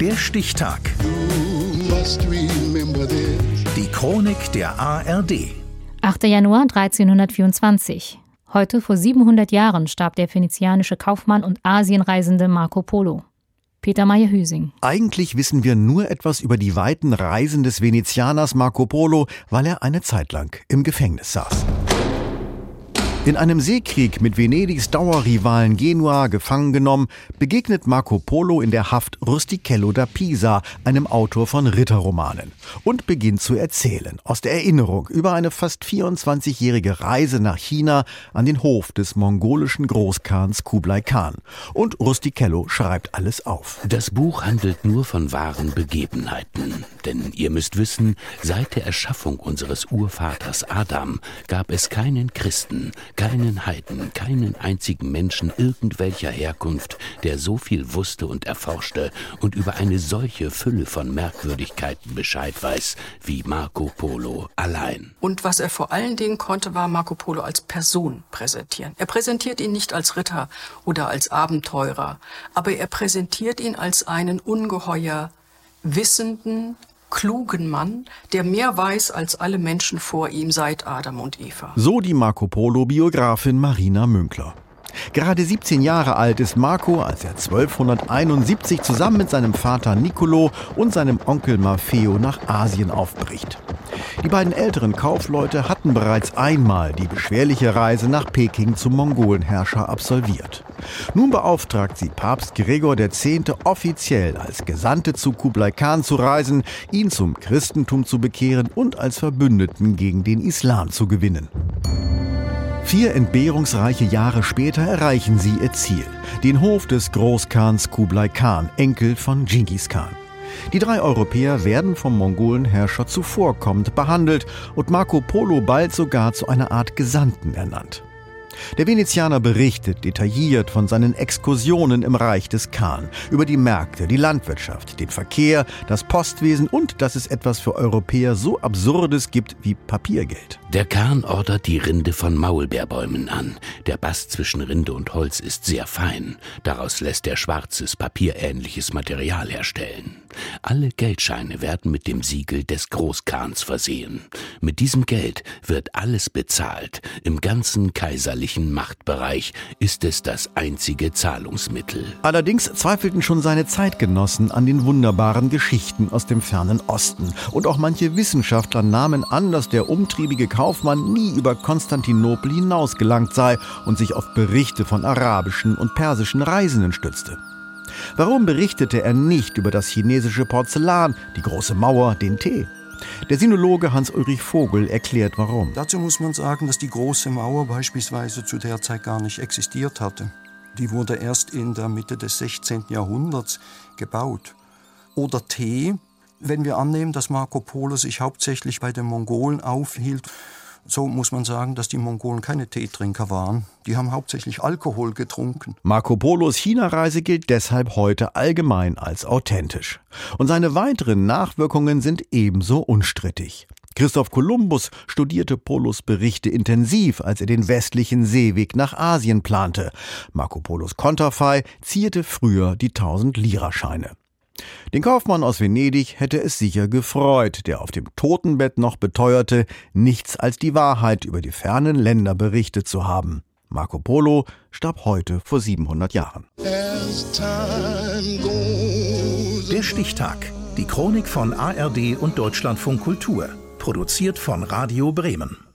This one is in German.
Der Stichtag. Die Chronik der ARD. 8. Januar 1324. Heute vor 700 Jahren starb der venezianische Kaufmann und Asienreisende Marco Polo. Peter Meyer-Hüsing. Eigentlich wissen wir nur etwas über die weiten Reisen des Venezianers Marco Polo, weil er eine Zeit lang im Gefängnis saß. In einem Seekrieg mit Venedigs Dauerrivalen Genua gefangen genommen, begegnet Marco Polo in der Haft Rustichello da Pisa, einem Autor von Ritterromanen, und beginnt zu erzählen aus der Erinnerung über eine fast 24-jährige Reise nach China an den Hof des mongolischen Großkhans Kublai Khan. Und Rustichello schreibt alles auf. Das Buch handelt nur von wahren Begebenheiten. Denn ihr müsst wissen, seit der Erschaffung unseres Urvaters Adam gab es keinen Christen, keinen Heiden, keinen einzigen Menschen irgendwelcher Herkunft, der so viel wusste und erforschte und über eine solche Fülle von Merkwürdigkeiten Bescheid weiß wie Marco Polo allein. Und was er vor allen Dingen konnte, war Marco Polo als Person präsentieren. Er präsentiert ihn nicht als Ritter oder als Abenteurer, aber er präsentiert ihn als einen ungeheuer wissenden, klugen Mann, der mehr weiß als alle Menschen vor ihm seit Adam und Eva. So die Marco Polo-Biografin Marina Münkler. Gerade 17 Jahre alt ist Marco, als er 1271 zusammen mit seinem Vater Nicolo und seinem Onkel Maffeo nach Asien aufbricht. Die beiden älteren Kaufleute hatten bereits einmal die beschwerliche Reise nach Peking zum Mongolenherrscher absolviert. Nun beauftragt sie Papst Gregor X. offiziell als Gesandte zu Kublai Khan zu reisen, ihn zum Christentum zu bekehren und als Verbündeten gegen den Islam zu gewinnen. Vier entbehrungsreiche Jahre später erreichen sie ihr Ziel, den Hof des Großkhans Kublai Khan, Enkel von Genghis Khan. Die drei Europäer werden vom Mongolenherrscher zuvorkommend behandelt und Marco Polo bald sogar zu einer Art Gesandten ernannt. Der Venezianer berichtet detailliert von seinen Exkursionen im Reich des Khan, über die Märkte, die Landwirtschaft, den Verkehr, das Postwesen und dass es etwas für Europäer so Absurdes gibt wie Papiergeld. Der Khan ordert die Rinde von Maulbeerbäumen an. Der Bast zwischen Rinde und Holz ist sehr fein. Daraus lässt er schwarzes, papierähnliches Material herstellen. Alle Geldscheine werden mit dem Siegel des Großkhans versehen. Mit diesem Geld wird alles bezahlt. Im ganzen kaiserlichen Machtbereich ist es das einzige Zahlungsmittel. Allerdings zweifelten schon seine Zeitgenossen an den wunderbaren Geschichten aus dem fernen Osten. Und auch manche Wissenschaftler nahmen an, dass der umtriebige Kaufmann nie über Konstantinopel hinausgelangt sei und sich auf Berichte von arabischen und persischen Reisenden stützte. Warum berichtete er nicht über das chinesische Porzellan, die große Mauer, den Tee? Der Sinologe Hans-Ulrich Vogel erklärt warum. Dazu muss man sagen, dass die große Mauer beispielsweise zu der Zeit gar nicht existiert hatte. Die wurde erst in der Mitte des 16. Jahrhunderts gebaut. Oder Tee, wenn wir annehmen, dass Marco Polo sich hauptsächlich bei den Mongolen aufhielt so muss man sagen, dass die Mongolen keine Teetrinker waren. Die haben hauptsächlich Alkohol getrunken. Marco Polos China-Reise gilt deshalb heute allgemein als authentisch. Und seine weiteren Nachwirkungen sind ebenso unstrittig. Christoph Kolumbus studierte Polos Berichte intensiv, als er den westlichen Seeweg nach Asien plante. Marco Polos Konterfei zierte früher die 1000 Lira-Scheine. Den Kaufmann aus Venedig hätte es sicher gefreut, der auf dem Totenbett noch beteuerte, nichts als die Wahrheit über die fernen Länder berichtet zu haben. Marco Polo starb heute vor 700 Jahren. Der Stichtag. Die Chronik von ARD und Deutschlandfunk Kultur. Produziert von Radio Bremen.